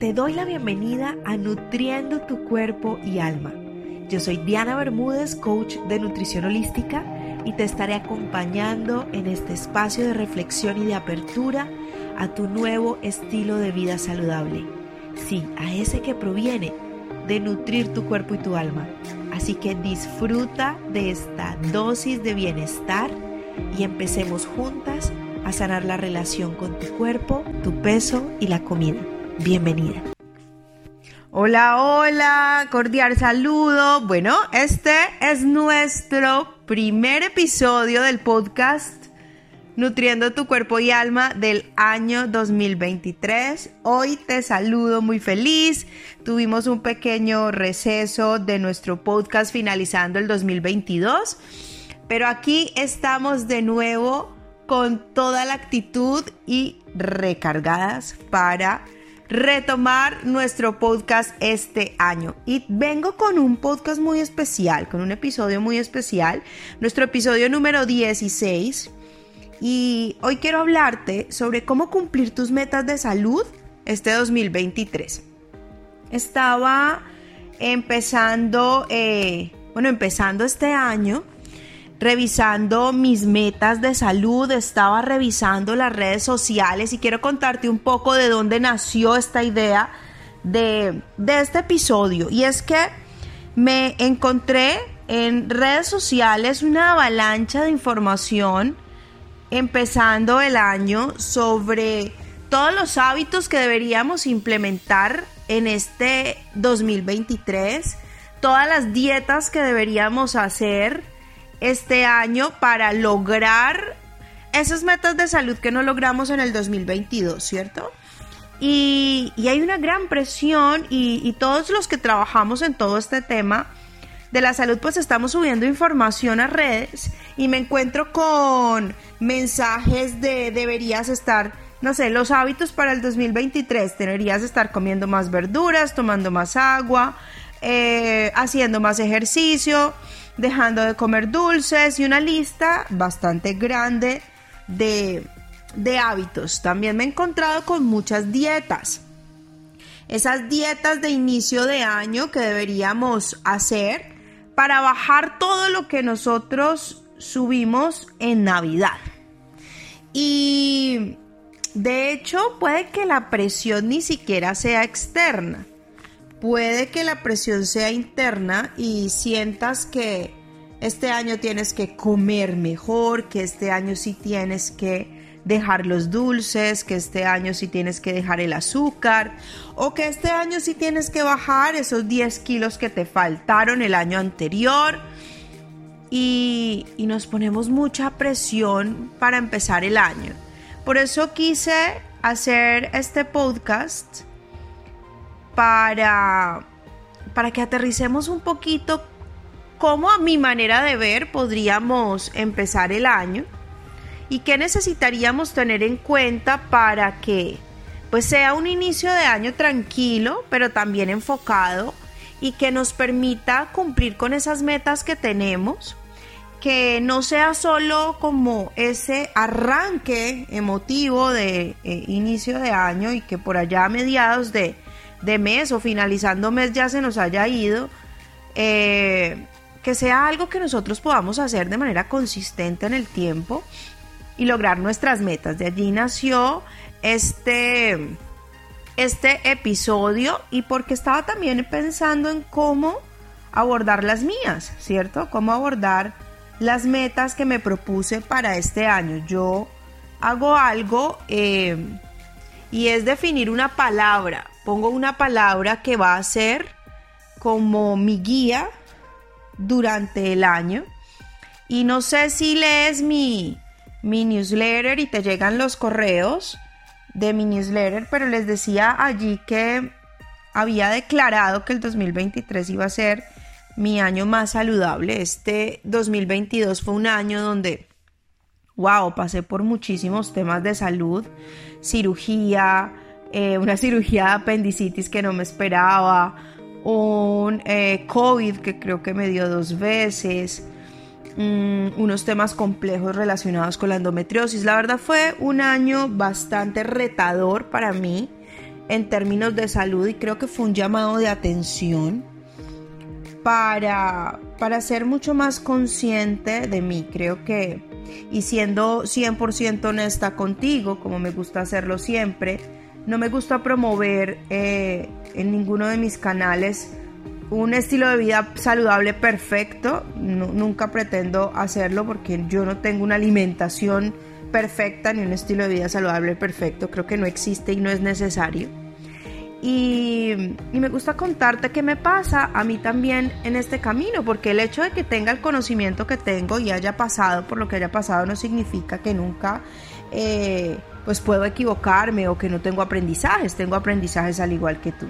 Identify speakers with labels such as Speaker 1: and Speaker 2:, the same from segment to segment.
Speaker 1: Te doy la bienvenida a Nutriendo tu cuerpo y alma. Yo soy Diana Bermúdez, coach de nutrición holística, y te estaré acompañando en este espacio de reflexión y de apertura a tu nuevo estilo de vida saludable. Sí, a ese que proviene de nutrir tu cuerpo y tu alma. Así que disfruta de esta dosis de bienestar y empecemos juntas a sanar la relación con tu cuerpo, tu peso y la comida bienvenida. Hola, hola, cordial saludo. Bueno, este es nuestro primer episodio del podcast Nutriendo tu cuerpo y alma del año 2023. Hoy te saludo muy feliz. Tuvimos un pequeño receso de nuestro podcast finalizando el 2022, pero aquí estamos de nuevo con toda la actitud y recargadas para retomar nuestro podcast este año. Y vengo con un podcast muy especial, con un episodio muy especial, nuestro episodio número 16. Y hoy quiero hablarte sobre cómo cumplir tus metas de salud este 2023. Estaba empezando, eh, bueno, empezando este año revisando mis metas de salud, estaba revisando las redes sociales y quiero contarte un poco de dónde nació esta idea de, este episodio. Y es que me encontré en redes sociales una avalancha de información empezando el año sobre todos los hábitos que deberíamos implementar en este 2023, todas las dietas que deberíamos hacer, este año para lograr esas metas de salud que no logramos en el 2022, ¿cierto? Y, hay una gran presión y, todos los que trabajamos en todo este tema de la salud pues estamos subiendo información a redes y me encuentro con mensajes de deberías estar, no sé, los hábitos para el 2023, deberías estar comiendo más verduras, tomando más agua, eh, haciendo más ejercicio, dejando de comer dulces y una lista bastante grande de, de hábitos. También me he encontrado con muchas dietas. Esas dietas de inicio de año que deberíamos hacer para bajar todo lo que nosotros subimos en Navidad. Y de hecho puede que la presión ni siquiera sea externa puede que la presión sea interna y sientas que este año tienes que comer mejor, que este año sí tienes que dejar los dulces, que este año sí tienes que dejar el azúcar o que este año sí tienes que bajar esos 10 kilos que te faltaron el año anterior. Y, y nos ponemos mucha presión para empezar el año. Por eso quise hacer este podcast para, para que aterricemos un poquito cómo a mi manera de ver podríamos empezar el año y qué necesitaríamos tener en cuenta para que pues sea un inicio de año tranquilo, pero también enfocado y que nos permita cumplir con esas metas que tenemos, que no sea solo como ese arranque emotivo de eh, inicio de año y que por allá a mediados de de mes o finalizando mes ya se nos haya ido, eh, que sea algo que nosotros podamos hacer de manera consistente en el tiempo y lograr nuestras metas. De allí nació este, este episodio y porque estaba también pensando en cómo abordar las mías, ¿cierto? Cómo abordar las metas que me propuse para este año. Yo hago algo eh, y es definir una palabra pongo una palabra que va a ser como mi guía durante el año. Y no sé si lees mi, mi newsletter y te llegan los correos de mi newsletter, pero les decía allí que había declarado que el 2023 iba a ser mi año más saludable. Este 2022 fue un año donde, wow, pasé por muchísimos temas de salud, cirugía, eh, una cirugía de apendicitis que no me esperaba, un eh, COVID que creo que me dio dos veces, mm, unos temas complejos relacionados con la endometriosis. La verdad fue un año bastante retador para mí en términos de salud y creo que fue un llamado de atención para, para ser mucho más consciente de mí. Creo que, y siendo 100% honesta contigo, como me gusta hacerlo siempre, no me gusta promover eh, en ninguno de mis canales un estilo de vida saludable perfecto. nunca pretendo hacerlo porque yo no tengo una alimentación perfecta ni un estilo de vida saludable perfecto. Creo que no existe y no es necesario. Y, me gusta contarte qué me pasa a mí también en este camino, porque el hecho de que tenga el conocimiento que tengo y haya pasado por lo que haya pasado no significa que nunca eh, pues puedo equivocarme o que no tengo aprendizajes, tengo aprendizajes al igual que tú.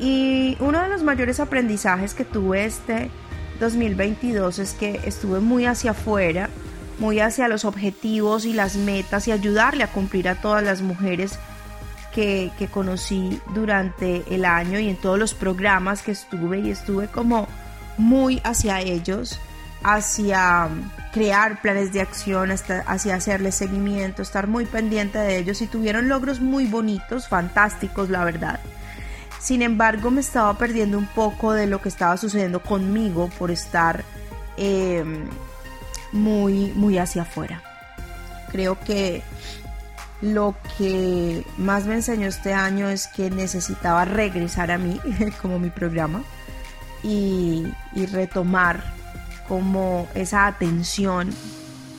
Speaker 1: Y uno de los mayores aprendizajes que tuve este 2022 es que estuve muy hacia afuera, muy hacia los objetivos y las metas y ayudarle a cumplir a todas las mujeres que, conocí durante el año y en todos los programas que estuve y estuve como muy hacia ellos, hacia crear planes de acción, hacia hacerles seguimiento, estar muy pendiente de ellos y tuvieron logros muy bonitos, fantásticos, la verdad. Sin embargo, me estaba perdiendo un poco de lo que estaba sucediendo conmigo por estar em, muy, muy hacia afuera. Creo que lo que más me enseñó este año es que necesitaba regresar a mí, como mi programa, y, retomar como esa atención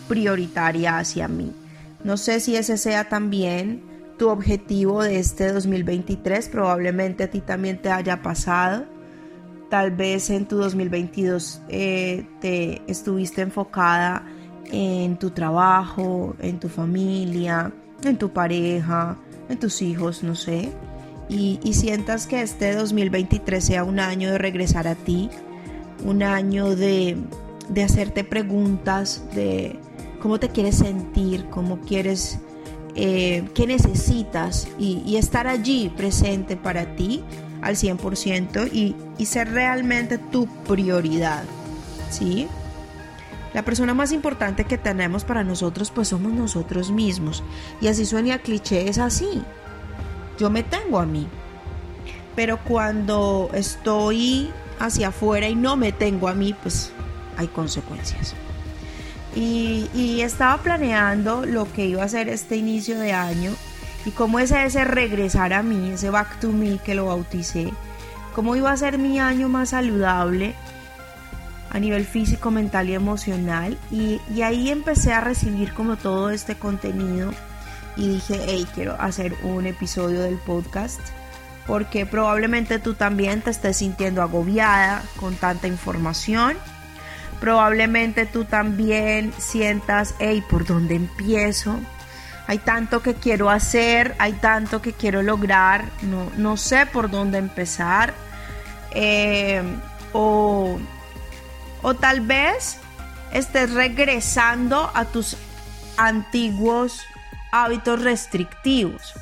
Speaker 1: prioritaria hacia mí. No sé si ese sea también tu objetivo de este 2023, probablemente a ti también te haya pasado. Tal vez en tu 2022 eh, te estuviste enfocada en tu trabajo, en tu familia, en tu pareja, en tus hijos, no sé, y, sientas que este 2023 sea un año de regresar a ti, un año de, hacerte preguntas de cómo te quieres sentir, cómo quieres, eh, qué necesitas y, estar allí presente para ti al 100% y, y ser realmente tu prioridad, ¿sí? La persona más importante que tenemos para nosotros pues somos nosotros mismos. Y así suena cliché, es así. Yo me tengo a mí. Pero cuando estoy hacia afuera y no me tengo a mí, pues hay consecuencias. Y, y, estaba planeando lo que iba a ser este inicio de año y cómo es ese regresar a mí, ese back to me que lo bauticé, cómo iba a ser mi año más saludable a nivel físico, mental y emocional. Y, ahí empecé a recibir como todo este contenido y dije, hey, quiero hacer un episodio del podcast porque probablemente tú también te estés sintiendo agobiada con tanta información. Probablemente tú también sientas, hey, ¿por dónde empiezo? Hay tanto que quiero hacer, hay tanto que quiero lograr, no, no sé por dónde empezar. Eh, o o tal vez estés regresando a tus antiguos hábitos restrictivos.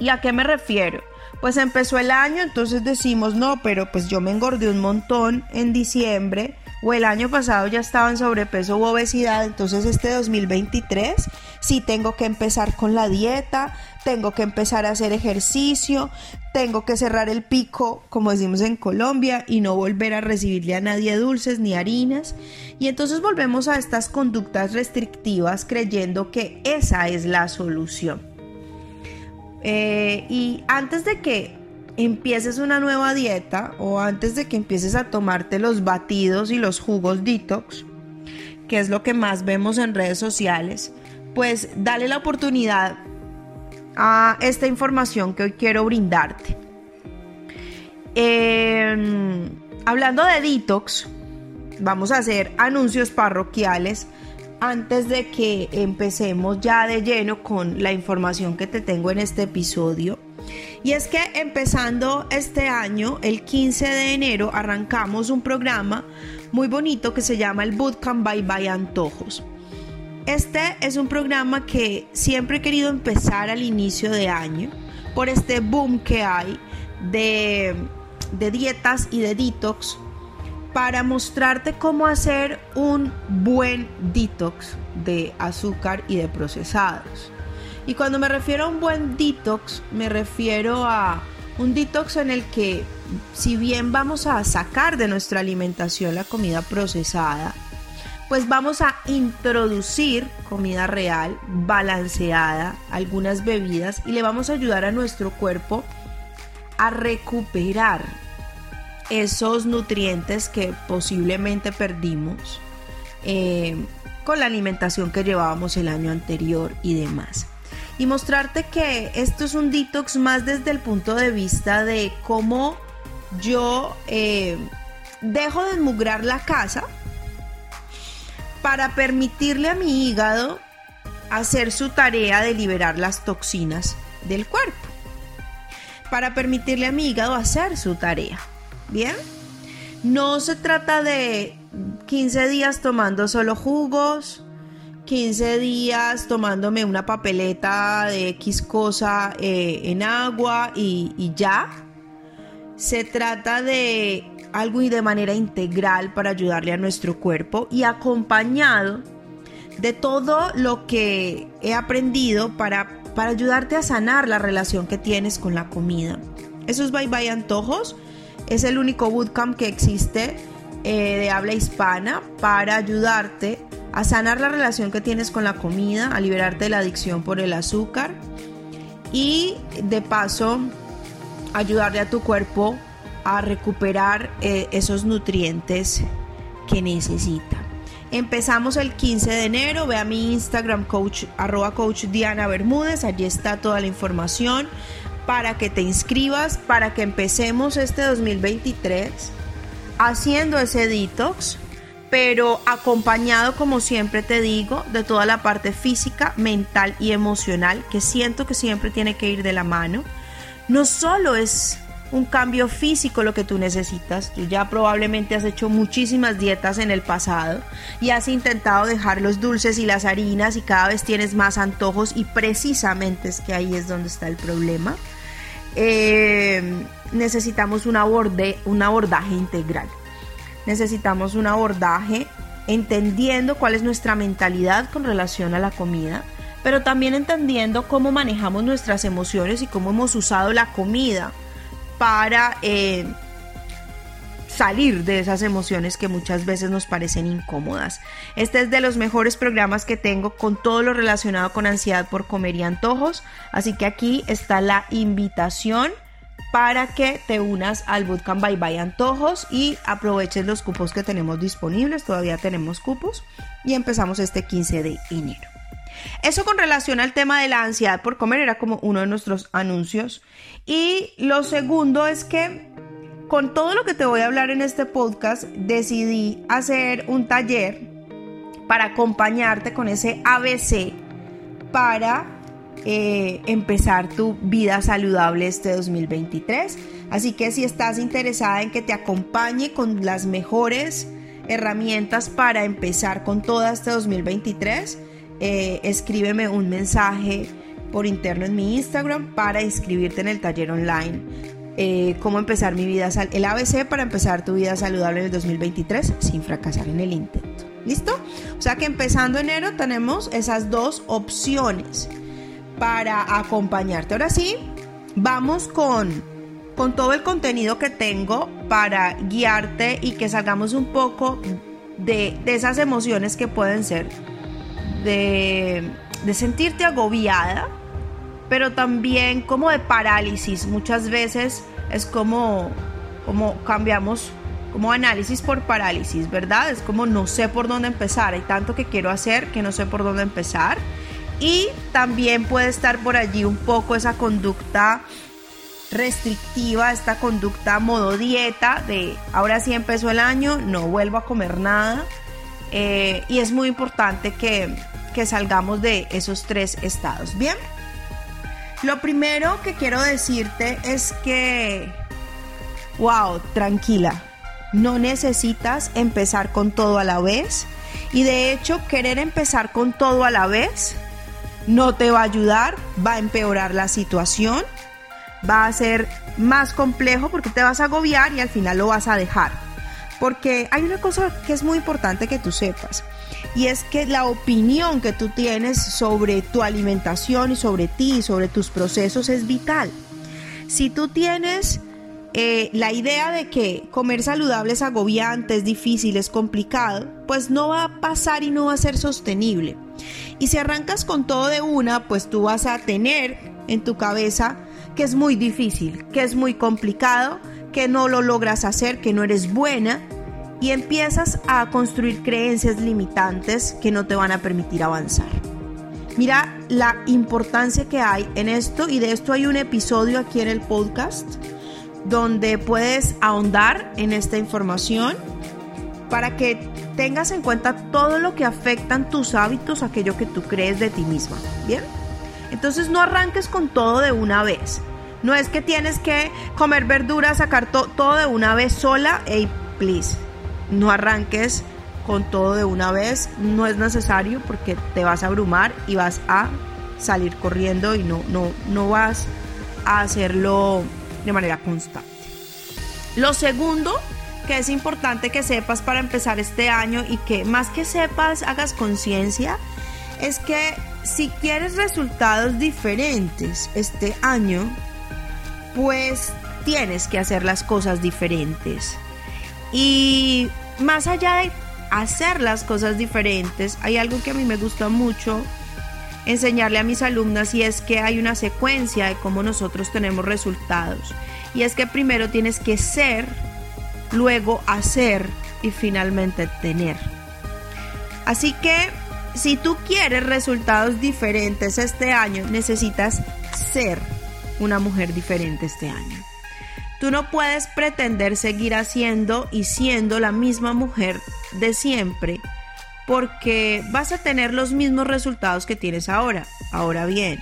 Speaker 1: ¿Y a qué me refiero? Pues empezó el año, entonces decimos, no, pero pues yo me engordé un montón en diciembre o el año pasado ya estaba en sobrepeso u obesidad, entonces este 2023 sí tengo que empezar con la dieta, tengo que empezar a hacer ejercicio, tengo que cerrar el pico, como decimos en Colombia, y no volver a recibirle a nadie dulces ni harinas. Y entonces volvemos a estas conductas restrictivas creyendo que esa es la solución. Eh, y antes de que empieces una nueva dieta o antes de que empieces a tomarte los batidos y los jugos detox, que es lo que más vemos en redes sociales, pues dale la oportunidad a esta información que hoy quiero brindarte. Em, hablando de detox, vamos a hacer anuncios parroquiales antes de que empecemos ya de lleno con la información que te tengo en este episodio. Y es que empezando este año, el 15 de enero, arrancamos un programa muy bonito que se llama el Bootcamp by By Antojos. Este es un programa que siempre he querido empezar al inicio de año por este boom que hay de, de dietas y de detox para mostrarte cómo hacer un buen detox de azúcar y de procesados. Y cuando me refiero a un buen detox, me refiero a un detox en el que si bien vamos a sacar de nuestra alimentación la comida procesada, pues vamos a introducir comida real, balanceada, algunas bebidas y le vamos a ayudar a nuestro cuerpo a recuperar esos nutrientes que posiblemente perdimos eh, con la alimentación que llevábamos el año anterior y demás. Y mostrarte que esto es un detox más desde el punto de vista de cómo yo eh, dejo de enmugrar la casa para permitirle a mi hígado hacer su tarea de liberar las toxinas del cuerpo. Para permitirle a mi hígado hacer su tarea. ¿Bien? No se trata de 15 días tomando solo jugos, 15 días tomándome una papeleta de X cosa eh, en agua y, y ya. Se trata de algo y de manera integral para ayudarle a nuestro cuerpo y acompañado de todo lo que he aprendido para, para ayudarte a sanar la relación que tienes con la comida. Esos Bye Bye Antojos es el único bootcamp que existe eh, de habla hispana para ayudarte a sanar la relación que tienes con la comida, a liberarte de la adicción por el azúcar y de paso ayudarle a tu cuerpo a recuperar eh, esos nutrientes que necesita. Empezamos el 15 de enero, ve a mi Instagram coach arroba coach Diana Bermúdez, allí está toda la información para que te inscribas, para que empecemos este 2023 haciendo ese detox, pero acompañado, como siempre te digo, de toda la parte física, mental y emocional, que siento que siempre tiene que ir de la mano. No solo es un cambio físico lo que tú necesitas. Tú ya probablemente has hecho muchísimas dietas en el pasado y has intentado dejar los dulces y las harinas y cada vez tienes más antojos y precisamente es que ahí es donde está el problema. Eh, necesitamos un, aborde, un abordaje integral. Necesitamos un abordaje entendiendo cuál es nuestra mentalidad con relación a la comida, pero también entendiendo cómo manejamos nuestras emociones y cómo hemos usado la comida para eh, salir de esas emociones que muchas veces nos parecen incómodas. Este es de los mejores programas que tengo con todo lo relacionado con ansiedad por comer y antojos, así que aquí está la invitación para que te unas al Bootcamp Bye Bye Antojos y aproveches los cupos que tenemos disponibles, todavía tenemos cupos y empezamos este 15 de enero. Eso con relación al tema de la ansiedad por comer era como uno de nuestros anuncios. Y lo segundo es que con todo lo que te voy a hablar en este podcast, decidí hacer un taller para acompañarte con ese ABC para eh, empezar tu vida saludable este 2023. Así que si estás interesada en que te acompañe con las mejores herramientas para empezar con todo este 2023, eh, escríbeme un mensaje por interno en mi Instagram para inscribirte en el taller online eh, cómo empezar mi vida, el ABC para empezar tu vida saludable en el 2023 sin fracasar en el intento. ¿Listo? O sea que empezando enero tenemos esas dos opciones para acompañarte. Ahora sí, vamos con, con todo el contenido que tengo para guiarte y que salgamos un poco de, de esas emociones que pueden ser de, de sentirte agobiada pero también como de parálisis. Muchas veces es como, como cambiamos como análisis por parálisis, ¿verdad? Es como no sé por dónde empezar, hay tanto que quiero hacer que no sé por dónde empezar. Y también puede estar por allí un poco esa conducta restrictiva, esta conducta modo dieta de ahora sí empezó el año, no vuelvo a comer nada. Eh, y es muy importante que, que salgamos de esos tres estados. Bien. Lo primero que quiero decirte es que, wow, tranquila, no necesitas empezar con todo a la vez. Y de hecho, querer empezar con todo a la vez no te va a ayudar, va a empeorar la situación, va a ser más complejo porque te vas a agobiar y al final lo vas a dejar. Porque hay una cosa que es muy importante que tú sepas.
Speaker 2: Y es que la opinión que tú tienes sobre tu alimentación y sobre ti y sobre tus procesos es vital. Si tú tienes eh, la idea de que comer saludable es agobiante, es difícil, es complicado, pues no va a pasar y no va a ser sostenible. Y si arrancas con todo de una, pues tú vas a tener en tu cabeza que es muy difícil, que es muy complicado, que no lo logras hacer, que no eres buena y empiezas a construir creencias limitantes que no te van a permitir avanzar. Mira la importancia que hay en esto y de esto hay un episodio aquí en el podcast donde puedes ahondar en esta información para que tengas en cuenta todo lo que afectan tus hábitos, aquello que tú crees de ti misma. ¿Bien? Entonces no arranques con todo de una vez. No es que tienes que comer verduras, sacar todo de una vez sola. Hey, please, no arranques con todo de una vez. No es necesario porque te vas a abrumar y vas a salir corriendo y no, no, no vas a hacerlo de manera constante. Lo segundo que es importante que sepas para empezar este año y que más que sepas, hagas conciencia, es que si quieres resultados diferentes este año, pues tienes que hacer las cosas diferentes. Y más allá de hacer las cosas diferentes, hay algo que a mí me gusta mucho enseñarle a mis alumnas y es que hay una secuencia de cómo nosotros tenemos resultados. Y es que primero tienes que ser, luego hacer y finalmente tener. Así que si tú quieres resultados diferentes este año, necesitas ser una mujer diferente este año. Tú no puedes pretender seguir haciendo y siendo la misma mujer de siempre porque vas a tener los mismos resultados que tienes ahora. Ahora bien,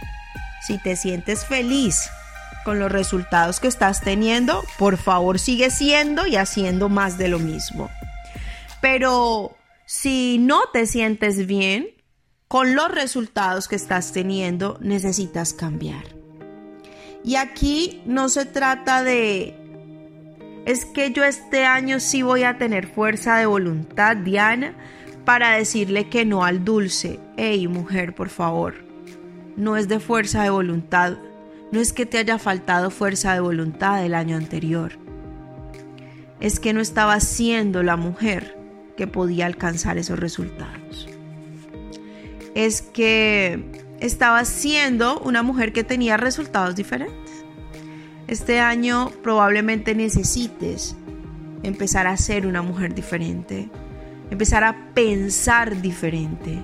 Speaker 2: si te sientes feliz con los resultados que estás teniendo, por favor sigue siendo y haciendo más de lo mismo. Pero si no te sientes bien con los resultados que estás teniendo, necesitas cambiar. Y aquí no se trata de es que yo este año sí voy a tener fuerza de voluntad, Diana, para decirle que no al dulce. Ey, mujer, por favor. No es de fuerza de voluntad. No es que te haya faltado fuerza de voluntad el año anterior. Es que no estabas siendo la mujer que podía alcanzar esos resultados. Es que estabas siendo una mujer que tenía resultados diferentes. Este año probablemente necesites empezar a ser una mujer diferente empezar a pensar diferente,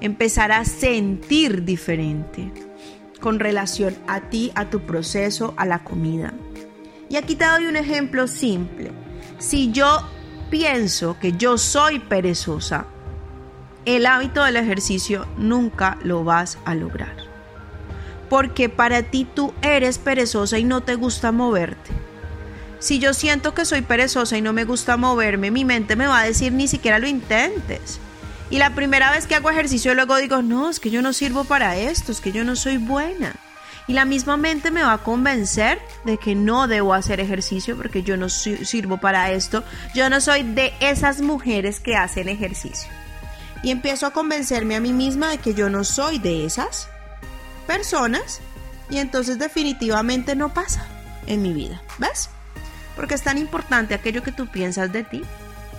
Speaker 2: empezar a sentir diferente con relación a ti, a tu proceso, a la comida. Y aquí te doy un ejemplo simple. Si yo pienso que yo soy perezosa, el hábito del ejercicio nunca lo vas a lograr. Porque para ti tú eres perezosa y no te gusta moverte. Si yo siento que soy perezosa y no me gusta moverme, mi mente me va a decir ni siquiera lo intentes. Y la primera vez que hago ejercicio luego digo, no, es que yo no sirvo para esto, es que yo no soy buena. Y la misma mente me va a convencer de que no debo hacer ejercicio porque yo no sirvo para esto. Yo no soy de esas mujeres que hacen ejercicio. Y empiezo a convencerme a mí misma de que yo no soy de esas personas. Y entonces definitivamente no pasa en mi vida. ¿Ves? porque es tan importante aquello que tú piensas de ti.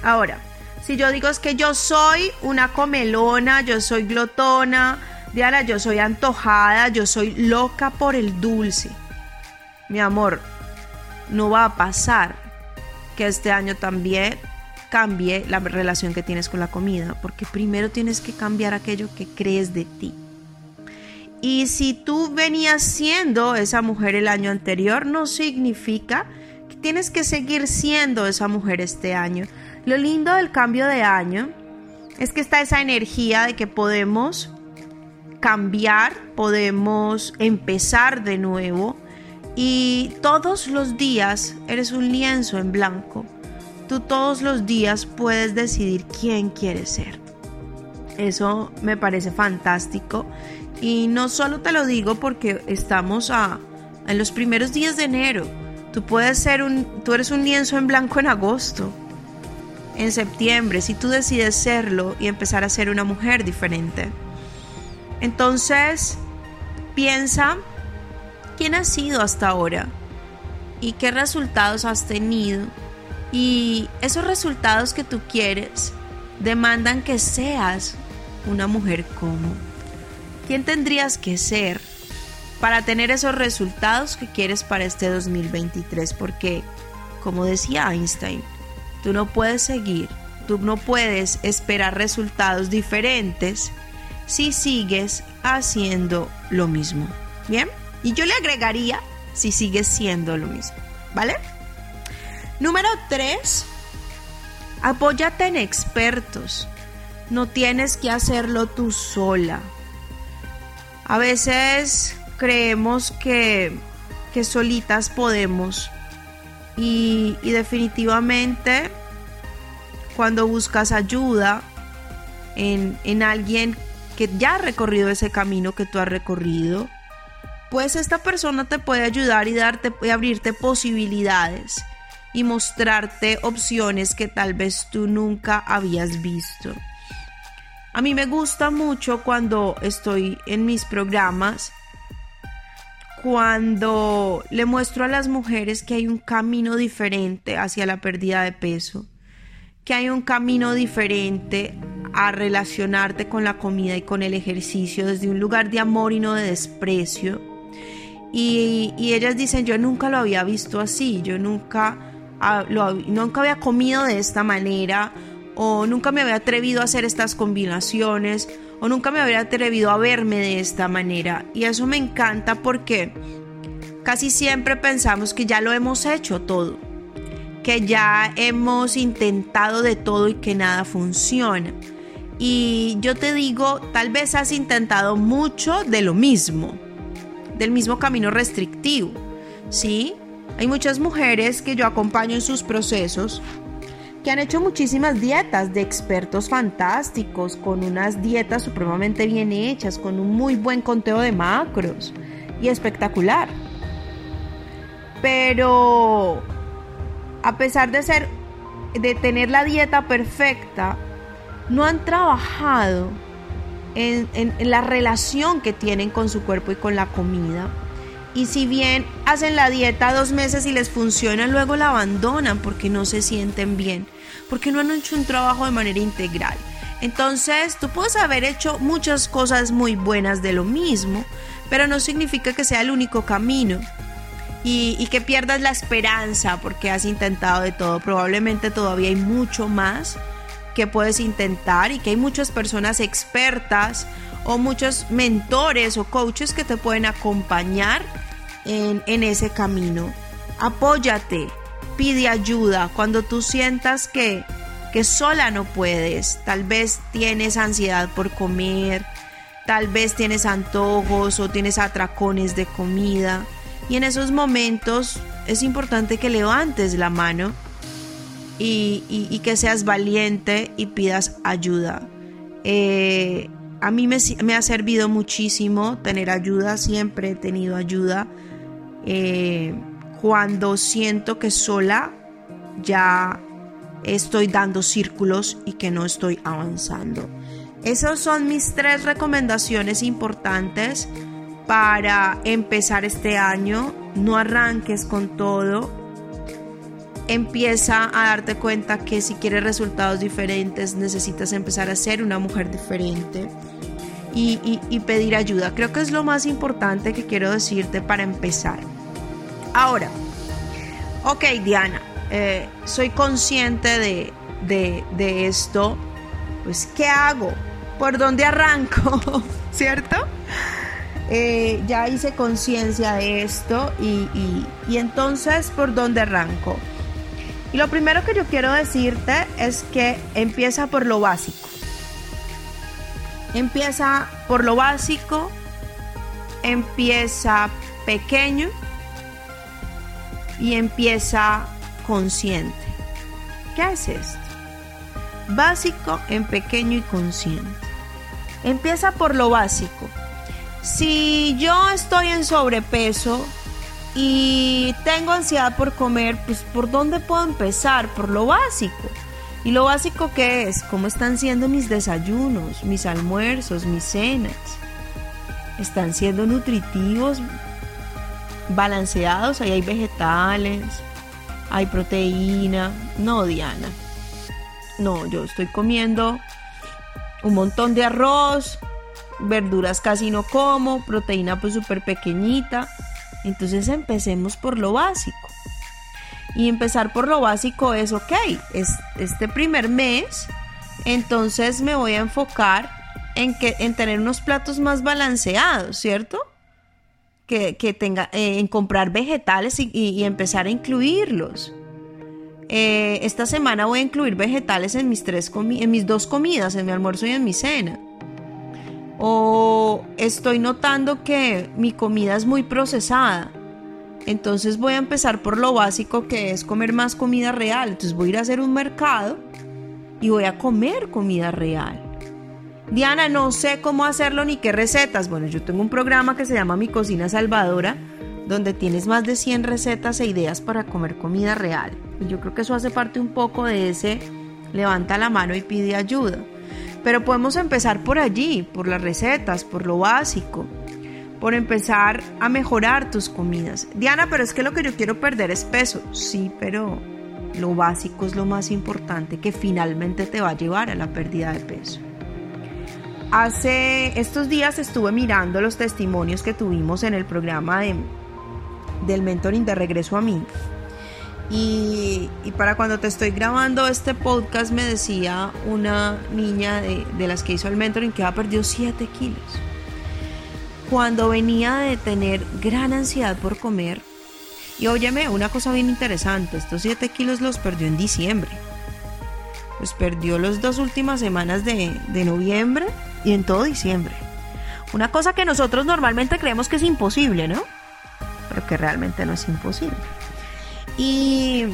Speaker 2: Ahora, si yo digo es que yo soy una comelona, yo soy glotona, Diana, yo soy antojada, yo soy loca por el dulce. Mi amor, no va a pasar que este año también cambie la relación que tienes con la comida, porque primero tienes que cambiar aquello que crees de ti. Y si tú venías siendo esa mujer el año anterior, no significa tienes que seguir siendo esa mujer este año. Lo lindo del cambio de año es que está esa energía de que podemos cambiar, podemos empezar de nuevo y todos los días eres un lienzo en blanco. Tú todos los días puedes decidir quién quieres ser. Eso me parece fantástico y no solo te lo digo porque estamos a, en los primeros días de enero Tú puedes ser un, tú eres un lienzo en blanco en agosto. en septiembre si tú decides serlo y empezar a ser una mujer diferente. Entonces, piensa quién has sido hasta ahora y qué resultados has tenido. Y esos resultados que tú quieres demandan que seas una mujer como. ¿Quién tendrías que ser para tener esos resultados que quieres para este 2023? Porque, como decía Einstein, tú no puedes seguir, tú no puedes esperar resultados diferentes si sigues haciendo lo mismo. ¿Bien? Y yo le agregaría si sigues siendo lo mismo. ¿Vale? Número 3. Apóyate en expertos. No tienes que hacerlo tú sola. A veces creemos que, que solitas podemos. Y, y definitivamente cuando buscas ayuda en, en alguien que ya ha recorrido ese camino que tú has recorrido, pues esta persona te puede ayudar y darte y abrirte posibilidades y mostrarte opciones que tal vez tú nunca habías visto. A mí me gusta mucho cuando estoy en mis programas, cuando le muestro a las mujeres que hay un camino diferente hacia la pérdida de peso, que hay un camino diferente a relacionarte con la comida y con el ejercicio desde un lugar de amor y no de desprecio. Y, ellas dicen, yo nunca lo había visto así, yo nunca, ah, nunca había comido de esta manera, o nunca me había atrevido a hacer estas combinaciones, o nunca me había atrevido a verme de esta manera. Y eso me encanta porque casi siempre pensamos que ya lo hemos hecho todo, que ya hemos intentado de todo y que nada funciona. Y yo te digo, tal vez has intentado mucho de lo mismo, del mismo camino restrictivo, ¿sí? Hay muchas mujeres que yo acompaño en sus procesos que han hecho muchísimas dietas de expertos fantásticos, con unas dietas supremamente bien hechas, con un muy buen conteo de macros y espectacular. Pero a pesar de ser de tener la dieta perfecta, no han trabajado en, la relación que tienen con su cuerpo y con la comida. Y si bien hacen la dieta dos meses y les funciona, luego la abandonan porque no se sienten bien, porque no han hecho un trabajo de manera integral. Entonces, tú puedes haber hecho muchas cosas muy buenas de lo mismo, pero no significa que sea el único camino. Y, y, que pierdas la esperanza porque has intentado de todo. Probablemente todavía hay mucho más que puedes intentar y que hay muchas personas expertas o muchos mentores o coaches que te pueden acompañar en, ese camino. Apóyate, pide ayuda cuando tú sientas que, que sola no puedes. Tal vez tienes ansiedad por comer, tal vez tienes antojos o tienes atracones de comida. Y en esos momentos es importante que levantes la mano y, que seas valiente y pidas ayuda. Eh, a mí me, ha servido muchísimo tener ayuda, siempre he tenido ayuda. Eh, cuando siento que sola ya estoy dando círculos y que no estoy avanzando. Esas son mis tres recomendaciones importantes para empezar este año. No arranques con todo, empieza a darte cuenta que si quieres resultados diferentes necesitas empezar a ser una mujer diferente y, pedir ayuda. Creo que es lo más importante que quiero decirte para empezar. Ahora, ok Diana, eh, soy consciente de, de, esto, pues ¿qué hago? ¿Por dónde arranco? ¿Cierto? Eh, ya hice conciencia de esto y, y, entonces ¿por dónde arranco? Y lo primero que yo quiero decirte es que empieza por lo básico. Empieza por lo básico, empieza pequeño y empieza consciente. ¿Qué es esto? Básico en pequeño y consciente. Empieza por lo básico. Si yo estoy en sobrepeso, y tengo ansiedad por comer, pues ¿por dónde puedo empezar? Por lo básico. ¿Y lo básico que es? ¿Cómo están siendo mis desayunos, mis almuerzos, mis cenas? ¿Están siendo nutritivos, balanceados? Ahí hay vegetales, hay proteína. No, Diana. No, yo estoy comiendo un montón de arroz, verduras casi no como, proteína pues súper pequeñita. Entonces empecemos por lo básico. Y empezar por lo básico es, ok, es este primer mes, entonces me voy a enfocar en, que, en tener unos platos más balanceados, ¿cierto? Que, tenga, eh, en comprar vegetales y, empezar a incluirlos. Eh, esta semana voy a incluir vegetales en mis, tres en mis dos comidas, en mi almuerzo y en mi cena. O estoy notando que mi comida es muy procesada. Entonces voy a empezar por lo básico que es comer más comida real. Entonces voy a ir a hacer un mercado y voy a comer comida real. Diana, no sé cómo hacerlo ni qué recetas. Bueno, yo tengo un programa que se llama Mi Cocina Salvadora, donde tienes más de 100 recetas e ideas para comer comida real. Yo creo que eso hace parte un poco de ese levanta la mano y pide ayuda. Pero podemos empezar por allí, por las recetas, por lo básico, por empezar a mejorar tus comidas. Diana, pero es que lo que yo quiero perder es peso. Sí, pero lo básico es lo más importante que finalmente te va a llevar a la pérdida de peso. Hace estos días estuve mirando los testimonios que tuvimos en el programa de, del mentoring de regreso a mí y, para cuando te estoy grabando este podcast me decía una niña de, las que hizo el mentoring que ha perdido 7 kilos. Cuando venía de tener gran ansiedad por comer, y óyeme, una cosa bien interesante, estos 7 kilos los perdió en diciembre. Los perdió las dos últimas semanas de, de noviembre y en todo diciembre. Una cosa que nosotros normalmente creemos que es imposible, ¿no? Pero que realmente no es imposible. Y,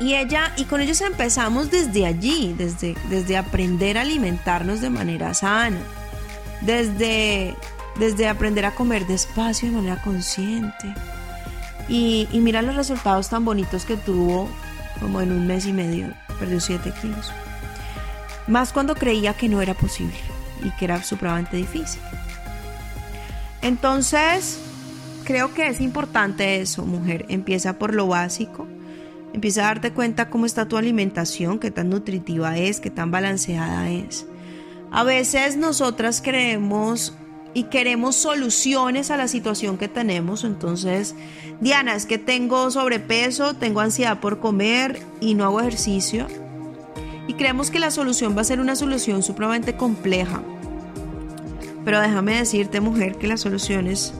Speaker 2: y ella, y con ellos empezamos desde allí, desde, desde aprender a alimentarnos de manera sana, desde, desde aprender a comer despacio de manera consciente. Y, y mira los resultados tan bonitos que tuvo como en un mes y medio, perdió 7 kilos. Más cuando creía que no era posible y que era supremamente difícil. Entonces, creo que es importante eso, mujer. Empieza por lo básico. Empieza a darte cuenta cómo está tu alimentación, qué tan nutritiva es, qué tan balanceada es. A veces nosotras creemos y queremos soluciones a la situación que tenemos. Entonces, Diana, es que tengo sobrepeso, tengo ansiedad por comer y no hago ejercicio. Y creemos que la solución va a ser una solución supremamente compleja. Pero déjame decirte, mujer, que las soluciones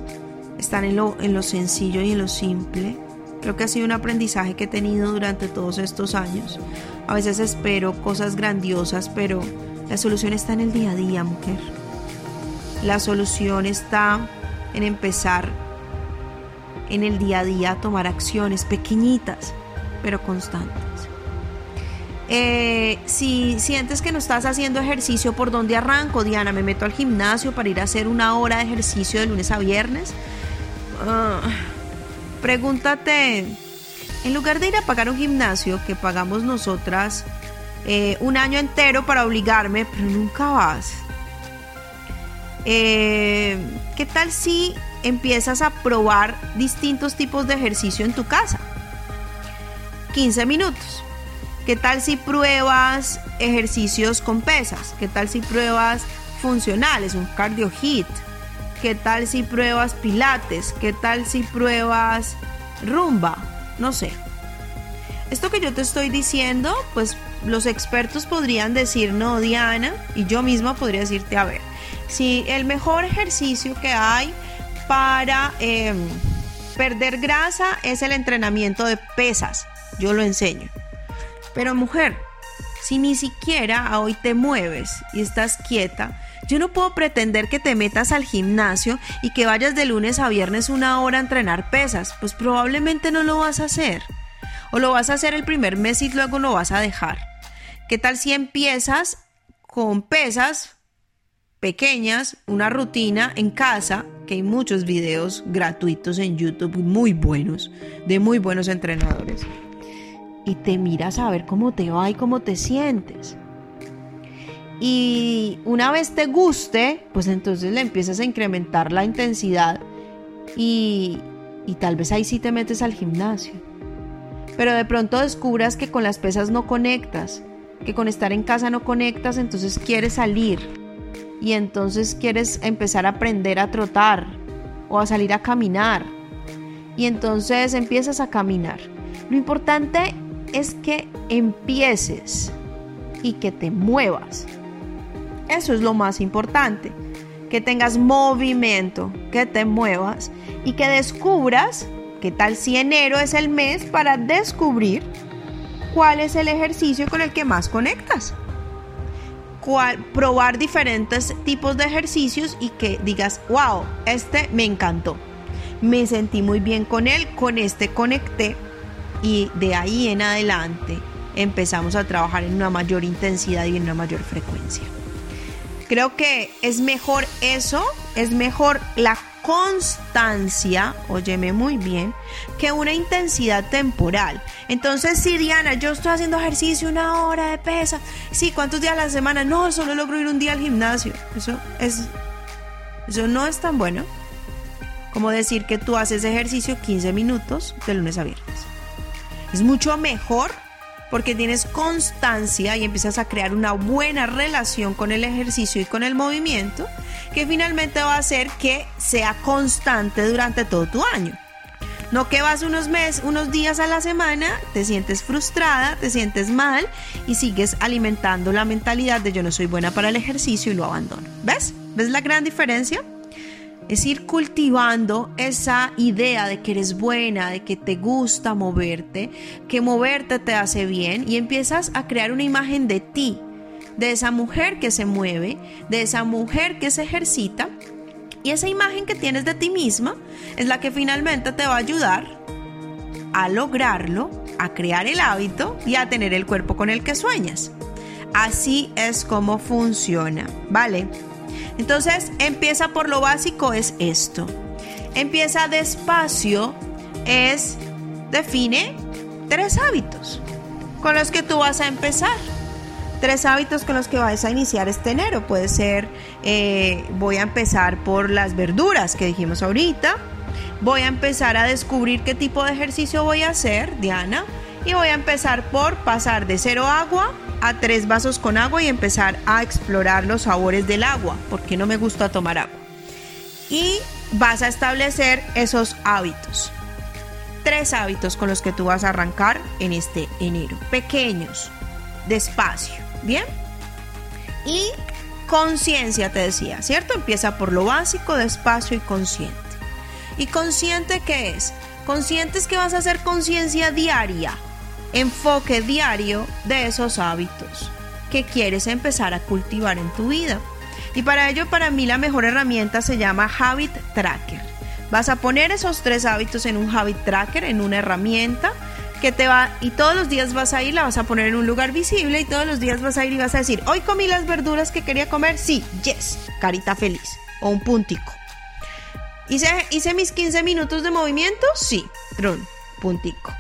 Speaker 2: están en lo, en lo sencillo y en lo simple. Creo que ha sido un aprendizaje que he tenido durante todos estos años. A veces espero cosas grandiosas, pero la solución está en el día a día, mujer. La solución está en empezar en el día a día a tomar acciones pequeñitas, pero constantes. Eh, si sientes que no estás haciendo ejercicio, ¿por dónde arranco, Diana? Me meto al gimnasio para ir a hacer una hora de ejercicio de lunes a viernes. Ah, pregúntate, en lugar de ir a pagar un gimnasio que pagamos nosotras eh, un año entero para obligarme, pero nunca vas. Eh, ¿Qué tal si empiezas a probar distintos tipos de ejercicio en tu casa? 15 minutos. ¿Qué tal si pruebas ejercicios con pesas? ¿Qué tal si pruebas funcionales, un cardio hit? ¿Qué tal si pruebas pilates? ¿Qué tal si pruebas rumba? No sé. Esto que yo te estoy diciendo, pues los expertos podrían decir, no, Diana, y yo misma podría decirte, a ver, si el mejor ejercicio que hay para em, perder grasa es el entrenamiento de pesas, yo lo enseño. Pero mujer, si ni siquiera hoy te mueves y estás quieta, yo no puedo pretender que te metas al gimnasio y que vayas de lunes a viernes una hora a entrenar pesas, pues probablemente no lo vas a hacer. O lo vas a hacer el primer mes y luego lo vas a dejar. ¿Qué tal si empiezas con pesas pequeñas, una rutina en casa, que hay muchos videos gratuitos en YouTube muy buenos, de muy buenos entrenadores? Y te miras a ver cómo te va y cómo te sientes. Y una vez te guste, pues entonces le empiezas a incrementar la intensidad y, y tal vez ahí sí te metes al gimnasio. Pero de pronto descubras que con las pesas no conectas, que con estar en casa no conectas, entonces quieres salir y entonces quieres empezar a aprender a trotar o a salir a caminar y entonces empiezas a caminar. Lo importante es que empieces y que te muevas. Eso es lo más importante. Que tengas movimiento, que te muevas y que descubras qué tal si enero es el mes para descubrir cuál es el ejercicio con el que más conectas. Cuál, probar diferentes tipos de ejercicios y que digas, wow, este me encantó. Me sentí muy bien con él, con este conecté y de ahí en adelante empezamos a trabajar en una mayor intensidad y en una mayor frecuencia. Creo que es mejor eso, es mejor la constancia, óyeme muy bien, que una intensidad temporal. Entonces, si Diana, yo estoy haciendo ejercicio una hora de pesa, sí, ¿cuántos días a la semana? No, solo logro ir un día al gimnasio. Eso es, eso no es tan bueno como decir que tú haces ejercicio 15 minutos de lunes a viernes. Es mucho mejor porque tienes constancia y empiezas a crear una buena relación con el ejercicio y con el movimiento, que finalmente va a hacer que sea constante durante todo tu año. No que vas unos meses, unos días a la semana, te sientes frustrada, te sientes mal y sigues alimentando la mentalidad de yo no soy buena para el ejercicio y lo abandono. ¿Ves? ¿Ves la gran diferencia? Es ir cultivando esa idea de que eres buena, de que te gusta moverte, que moverte te hace bien y empiezas a crear una imagen de ti, de esa mujer que se mueve, de esa mujer que se ejercita y esa imagen que tienes de ti misma es la que finalmente te va a ayudar a lograrlo, a crear el hábito y a tener el cuerpo con el que sueñas. Así es como funciona, ¿vale? Entonces, empieza por lo básico, es esto. Empieza despacio, es, define tres hábitos con los que tú vas a empezar. Tres hábitos con los que vas a iniciar este enero. Puede ser, eh, voy a empezar por las verduras que dijimos ahorita. Voy a empezar a descubrir qué tipo de ejercicio voy a hacer, Diana. Y voy a empezar por pasar de cero agua a tres vasos con agua y empezar a explorar los sabores del agua, porque no me gusta tomar agua. Y vas a establecer esos hábitos. Tres hábitos con los que tú vas a arrancar en este enero. Pequeños, despacio, ¿bien? Y conciencia, te decía, ¿cierto? Empieza por lo básico, despacio y consciente. ¿Y consciente qué es? Consciente es que vas a hacer conciencia diaria enfoque diario de esos hábitos que quieres empezar a cultivar en tu vida. Y para ello, para mí la mejor herramienta se llama Habit Tracker. Vas a poner esos tres hábitos en un Habit Tracker, en una herramienta que te va y todos los días vas a ir, la vas a poner en un lugar visible y todos los días vas a ir y vas a decir, hoy comí las verduras que quería comer, sí, yes, carita feliz o un puntico. ¿Hice, hice mis 15 minutos de movimiento? Sí, trun, puntico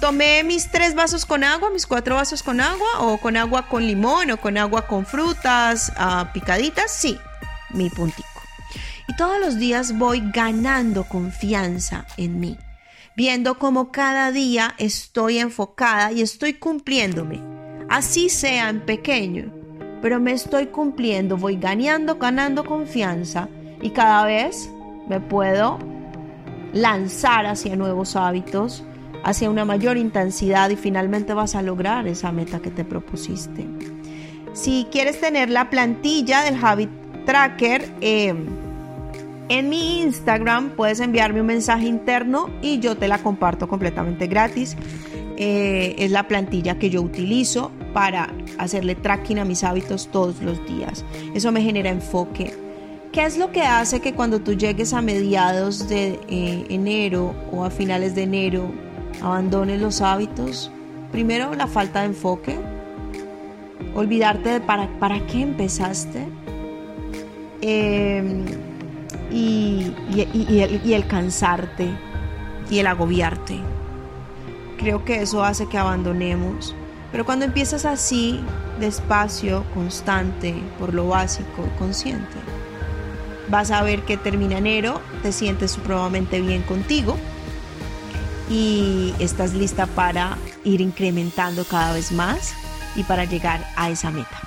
Speaker 2: tomé mis tres vasos con agua, mis cuatro vasos con agua, o con agua con limón, o con agua con frutas uh, picaditas, sí, mi puntico. Y todos los días voy ganando confianza en mí, viendo cómo cada día estoy enfocada y estoy cumpliéndome, así sea en pequeño, pero me estoy cumpliendo, voy ganando, ganando confianza y cada vez me puedo lanzar hacia nuevos hábitos, hacia una mayor intensidad y finalmente vas a lograr esa meta que te propusiste. Si quieres tener la plantilla del Habit Tracker, em, en mi Instagram puedes enviarme un mensaje interno y yo te la comparto completamente gratis. Eh, es la plantilla que yo utilizo para hacerle tracking a mis hábitos todos los días. Eso me genera enfoque. ¿Qué es lo que hace que cuando tú llegues a mediados de eh, enero o a finales de enero abandones los hábitos. Primero, la falta de enfoque. Olvidarte de para, para qué empezaste. Em, y, el, cansarte y el agobiarte. creo que eso hace que abandonemos. Pero cuando empiezas así, despacio, constante, por lo básico, consciente, vas a ver que termina enero, te sientes supremamente bien contigo y estás lista para ir incrementando cada vez más y para llegar a esa meta.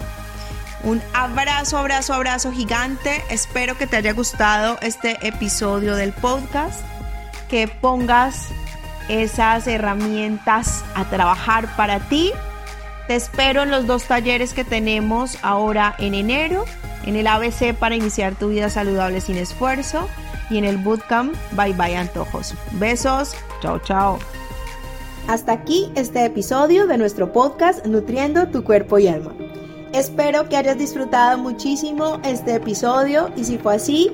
Speaker 2: Un abrazo, abrazo, abrazo gigante. Espero que te haya gustado este episodio del podcast, que pongas esas herramientas a trabajar para ti. Te espero en los dos talleres que tenemos ahora en enero, en el ABC para iniciar tu vida saludable sin esfuerzo y en el Bootcamp Bye Bye Antojos. Besos, chao chao. Hasta aquí este episodio de nuestro podcast Nutriendo tu cuerpo y alma. Espero que hayas disfrutado muchísimo este episodio y si fue así,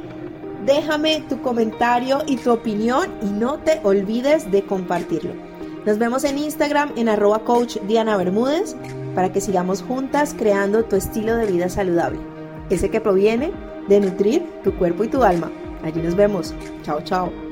Speaker 2: déjame tu comentario y tu opinión y no te olvides de compartirlo. Nos vemos en Instagram en arroba coach Diana Bermúdez para que sigamos juntas creando tu estilo de vida saludable, ese que proviene de nutrir tu cuerpo y tu alma. Allí nos vemos. Chao, chao.